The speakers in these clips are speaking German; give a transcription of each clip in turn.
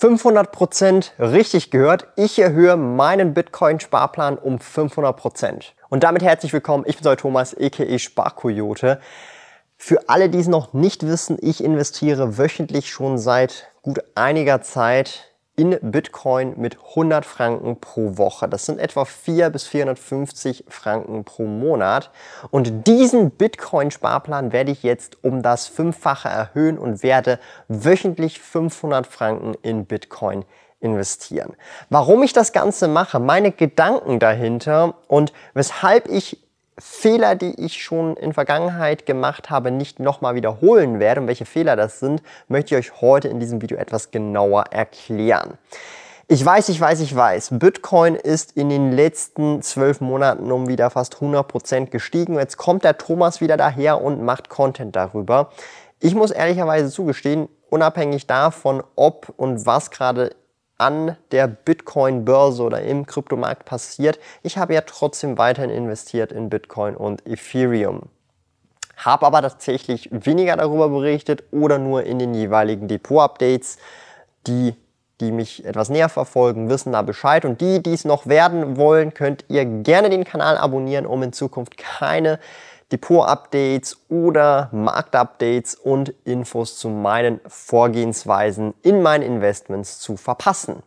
500% richtig gehört. Ich erhöhe meinen Bitcoin-Sparplan um 500%. Und damit herzlich willkommen. Ich bin Sol Thomas, a.k.a. Sparkoyote. Für alle, die es noch nicht wissen, ich investiere wöchentlich schon seit gut einiger Zeit in Bitcoin mit 100 Franken pro Woche. Das sind etwa 4 bis 450 Franken pro Monat. Und diesen Bitcoin-Sparplan werde ich jetzt um das Fünffache erhöhen und werde wöchentlich 500 Franken in Bitcoin investieren. Warum ich das Ganze mache, meine Gedanken dahinter und weshalb ich Fehler, die ich schon in Vergangenheit gemacht habe, nicht nochmal wiederholen werde und welche Fehler das sind, möchte ich euch heute in diesem Video etwas genauer erklären. Ich weiß, ich weiß, ich weiß, Bitcoin ist in den letzten zwölf Monaten um wieder fast 100% gestiegen. Jetzt kommt der Thomas wieder daher und macht Content darüber. Ich muss ehrlicherweise zugestehen, unabhängig davon, ob und was gerade an der Bitcoin-Börse oder im Kryptomarkt passiert. Ich habe ja trotzdem weiterhin investiert in Bitcoin und Ethereum. Habe aber tatsächlich weniger darüber berichtet oder nur in den jeweiligen Depot-Updates. Die, die mich etwas näher verfolgen, wissen da Bescheid. Und die, die es noch werden wollen, könnt ihr gerne den Kanal abonnieren, um in Zukunft keine Depot-Updates oder Markt-Updates und Infos zu meinen Vorgehensweisen in meinen Investments zu verpassen.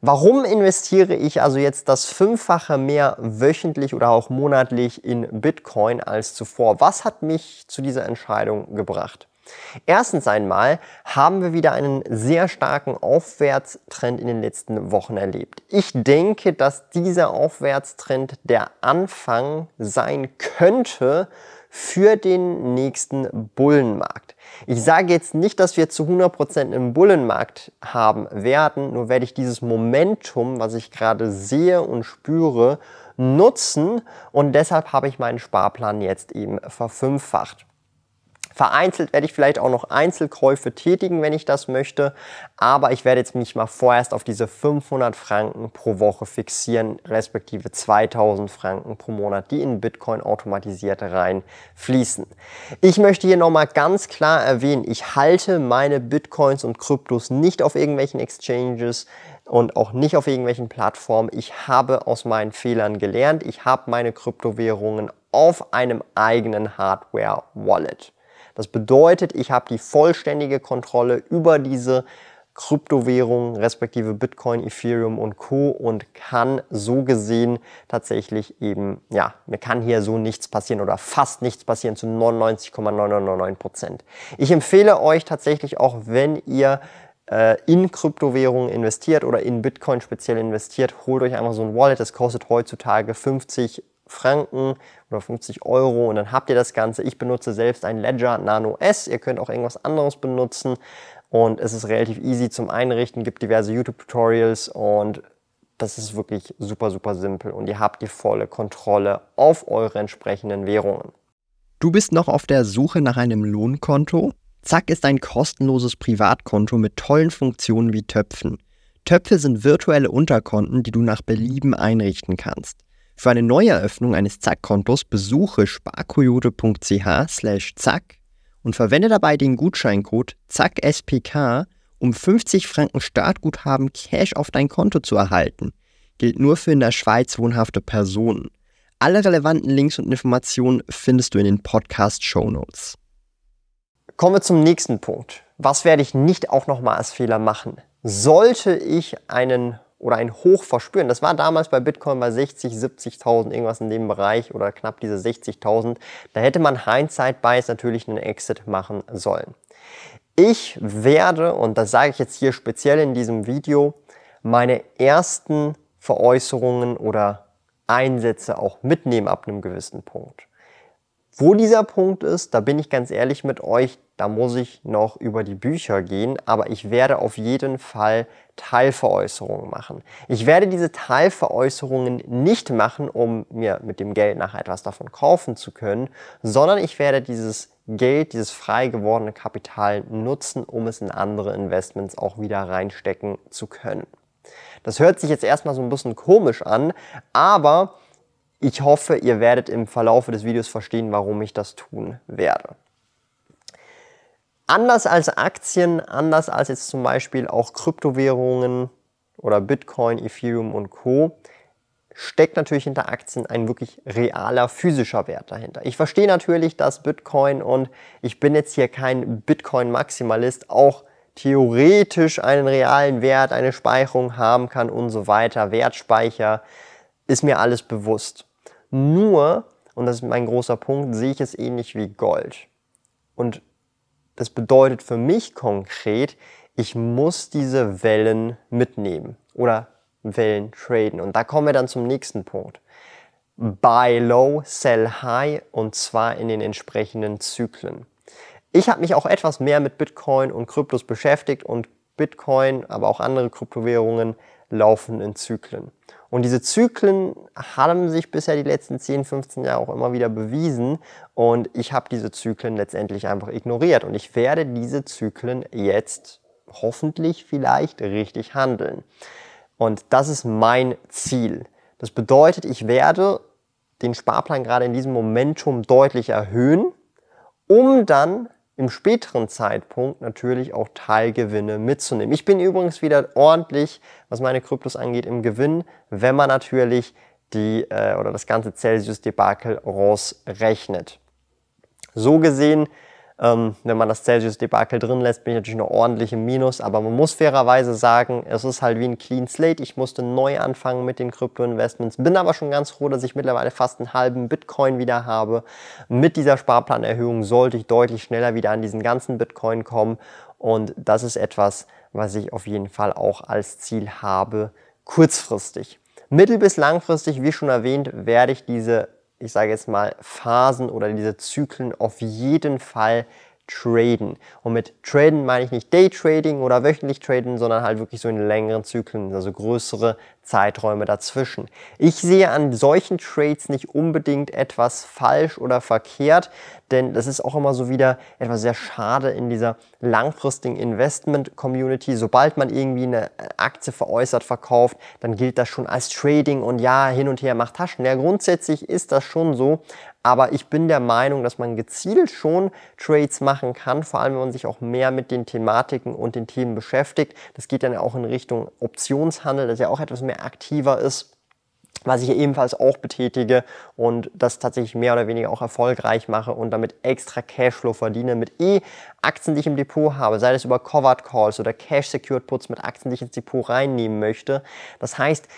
Warum investiere ich also jetzt das Fünffache mehr wöchentlich oder auch monatlich in Bitcoin als zuvor? Was hat mich zu dieser Entscheidung gebracht? Erstens einmal haben wir wieder einen sehr starken Aufwärtstrend in den letzten Wochen erlebt. Ich denke, dass dieser Aufwärtstrend der Anfang sein könnte für den nächsten Bullenmarkt. Ich sage jetzt nicht, dass wir zu 100% im Bullenmarkt haben werden, nur werde ich dieses Momentum, was ich gerade sehe und spüre, nutzen und deshalb habe ich meinen Sparplan jetzt eben verfünffacht. Vereinzelt werde ich vielleicht auch noch Einzelkäufe tätigen, wenn ich das möchte. Aber ich werde jetzt mich mal vorerst auf diese 500 Franken pro Woche fixieren, respektive 2000 Franken pro Monat, die in Bitcoin automatisiert reinfließen. Ich möchte hier nochmal ganz klar erwähnen, ich halte meine Bitcoins und Kryptos nicht auf irgendwelchen Exchanges und auch nicht auf irgendwelchen Plattformen. Ich habe aus meinen Fehlern gelernt. Ich habe meine Kryptowährungen auf einem eigenen Hardware-Wallet. Das bedeutet, ich habe die vollständige Kontrolle über diese Kryptowährungen, respektive Bitcoin, Ethereum und Co. und kann so gesehen tatsächlich eben, ja, mir kann hier so nichts passieren oder fast nichts passieren zu 99,999 Prozent. Ich empfehle euch tatsächlich auch, wenn ihr äh, in Kryptowährungen investiert oder in Bitcoin speziell investiert, holt euch einfach so ein Wallet. Das kostet heutzutage 50 Franken oder 50 Euro und dann habt ihr das Ganze. Ich benutze selbst ein Ledger Nano S. Ihr könnt auch irgendwas anderes benutzen und es ist relativ easy zum Einrichten, gibt diverse YouTube-Tutorials und das ist wirklich super, super simpel und ihr habt die volle Kontrolle auf eure entsprechenden Währungen. Du bist noch auf der Suche nach einem Lohnkonto? Zack ist ein kostenloses Privatkonto mit tollen Funktionen wie Töpfen. Töpfe sind virtuelle Unterkonten, die du nach Belieben einrichten kannst. Für eine Neueröffnung eines Zack-Kontos besuche sparkoyote.ch slash zack und verwende dabei den Gutscheincode ZACKSPK, um 50 Franken Startguthaben Cash auf dein Konto zu erhalten. Gilt nur für in der Schweiz wohnhafte Personen. Alle relevanten Links und Informationen findest du in den Podcast-Show Notes. Kommen wir zum nächsten Punkt. Was werde ich nicht auch nochmal als Fehler machen? Sollte ich einen oder ein Hoch verspüren. Das war damals bei Bitcoin bei 60, 70.000, irgendwas in dem Bereich oder knapp diese 60.000. Da hätte man Hindsight Bias natürlich einen Exit machen sollen. Ich werde, und das sage ich jetzt hier speziell in diesem Video, meine ersten Veräußerungen oder Einsätze auch mitnehmen ab einem gewissen Punkt. Wo dieser Punkt ist, da bin ich ganz ehrlich mit euch, Da muss ich noch über die Bücher gehen, aber ich werde auf jeden Fall Teilveräußerungen machen. Ich werde diese Teilveräußerungen nicht machen, um mir mit dem Geld nachher etwas davon kaufen zu können, sondern ich werde dieses Geld, dieses frei gewordene Kapital nutzen, um es in andere Investments auch wieder reinstecken zu können. Das hört sich jetzt erstmal so ein bisschen komisch an, aber ich hoffe, ihr werdet im Verlauf des Videos verstehen, warum ich das tun werde. Anders als Aktien, anders als jetzt zum Beispiel auch Kryptowährungen oder Bitcoin, Ethereum und Co., steckt natürlich hinter Aktien ein wirklich realer physischer Wert dahinter. Ich verstehe natürlich, dass Bitcoin und ich bin jetzt hier kein Bitcoin-Maximalist, auch theoretisch einen realen Wert, eine Speicherung haben kann und so weiter, Wertspeicher, ist mir alles bewusst. Nur, und das ist mein großer Punkt, sehe ich es ähnlich wie Gold. Und das bedeutet für mich konkret, ich muss diese Wellen mitnehmen oder Wellen traden. Und da kommen wir dann zum nächsten Punkt. Buy low, sell high und zwar in den entsprechenden Zyklen. Ich habe mich auch etwas mehr mit Bitcoin und Kryptos beschäftigt und Bitcoin, aber auch andere Kryptowährungen laufen in Zyklen. Und diese Zyklen haben sich bisher die letzten 10, 15 Jahre auch immer wieder bewiesen. Und ich habe diese Zyklen letztendlich einfach ignoriert. Und ich werde diese Zyklen jetzt hoffentlich vielleicht richtig handeln. Und das ist mein Ziel. Das bedeutet, ich werde den Sparplan gerade in diesem Momentum deutlich erhöhen, um dann im späteren Zeitpunkt natürlich auch Teilgewinne mitzunehmen. Ich bin übrigens wieder ordentlich, was meine Kryptos angeht, im Gewinn, wenn man natürlich die äh, oder das ganze Celsius-Debakel rausrechnet. So gesehen ähm, wenn man das Celsius-Debakel drin lässt, bin ich natürlich noch ordentlich im Minus, aber man muss fairerweise sagen, es ist halt wie ein Clean Slate. Ich musste neu anfangen mit den Krypto-Investments, bin aber schon ganz froh, dass ich mittlerweile fast einen halben Bitcoin wieder habe. Mit dieser Sparplanerhöhung sollte ich deutlich schneller wieder an diesen ganzen Bitcoin kommen und das ist etwas, was ich auf jeden Fall auch als Ziel habe, kurzfristig. Mittel- bis langfristig, wie schon erwähnt, werde ich diese ich sage jetzt mal, Phasen oder diese Zyklen auf jeden Fall traden. Und mit traden meine ich nicht Daytrading oder wöchentlich traden, sondern halt wirklich so in längeren Zyklen, also größere Zeiträume dazwischen. Ich sehe an solchen Trades nicht unbedingt etwas falsch oder verkehrt, denn das ist auch immer so wieder etwas sehr schade in dieser langfristigen Investment-Community. Sobald man irgendwie eine Aktie veräußert, verkauft, dann gilt das schon als Trading und ja, hin und her macht Taschen. Ja, grundsätzlich ist das schon so, aber ich bin der Meinung, dass man gezielt schon Trades machen kann, vor allem wenn man sich auch mehr mit den Thematiken und den Themen beschäftigt. Das geht dann auch in Richtung Optionshandel, das ist ja auch etwas mehr aktiver ist was ich ebenfalls auch betätige und das tatsächlich mehr oder weniger auch erfolgreich mache und damit extra Cashflow verdiene mit E-Aktien, die ich im Depot habe, sei es über Covered Calls oder Cash Secured Puts mit Aktien, die ich ins Depot reinnehmen möchte. Das heißt,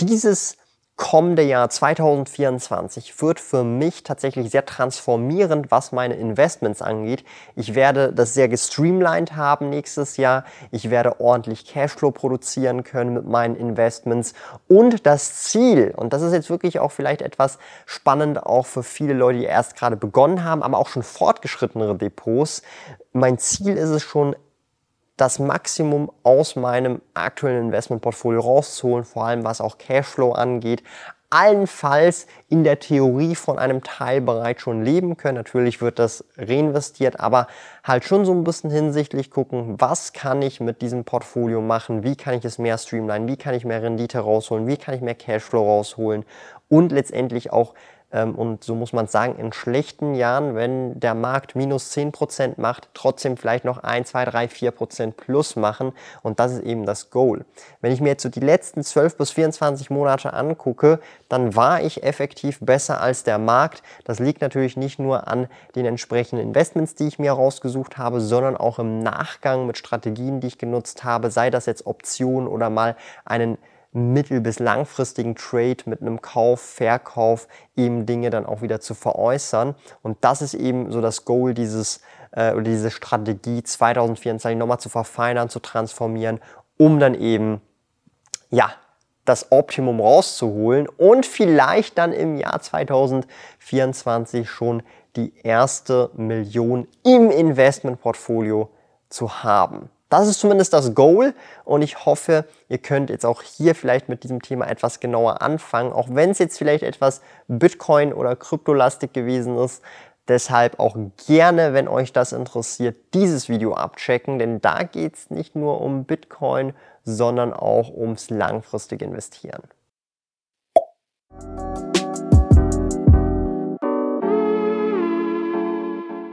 dieses kommende Jahr 2024 wird für mich tatsächlich sehr transformierend, was meine Investments angeht. Ich werde das sehr gestreamlined haben nächstes Jahr. Ich werde ordentlich Cashflow produzieren können mit meinen Investments. Und das Ziel, und das ist jetzt wirklich auch vielleicht etwas spannend auch für viele Leute, die erst gerade begonnen haben, aber auch schon fortgeschrittenere Depots. Mein Ziel ist es schon, das Maximum aus meinem aktuellen Investmentportfolio rauszuholen, vor allem was auch Cashflow angeht. Allenfalls in der Theorie von einem Teilbereich schon leben können. Natürlich wird das reinvestiert, aber halt schon so ein bisschen hinsichtlich gucken, was kann ich mit diesem Portfolio machen, wie kann ich es mehr streamline, wie kann ich mehr Rendite rausholen, wie kann ich mehr Cashflow rausholen und letztendlich auch und so muss man sagen, in schlechten Jahren, wenn der Markt minus 10% macht, trotzdem vielleicht noch 1, 2, 3, 4% plus machen. Und das ist eben das Goal. Wenn ich mir jetzt so die letzten 12 bis 24 Monate angucke, dann war ich effektiv besser als der Markt. Das liegt natürlich nicht nur an den entsprechenden Investments, die ich mir rausgesucht habe, sondern auch im Nachgang mit Strategien, die ich genutzt habe, sei das jetzt Optionen oder mal einen mittel- bis langfristigen Trade mit einem Kauf, Verkauf eben Dinge dann auch wieder zu veräußern. Und das ist eben so das Goal dieses äh, oder diese Strategie 2024 nochmal zu verfeinern, zu transformieren, um dann eben ja das Optimum rauszuholen und vielleicht dann im Jahr 2024 schon die erste Million im Investmentportfolio zu haben. Das ist zumindest das Goal und ich hoffe, ihr könnt jetzt auch hier vielleicht mit diesem Thema etwas genauer anfangen, auch wenn es jetzt vielleicht etwas Bitcoin oder Kryptolastig gewesen ist. Deshalb auch gerne, wenn euch das interessiert, dieses Video abchecken, denn da geht es nicht nur um Bitcoin, sondern auch ums langfristige Investieren.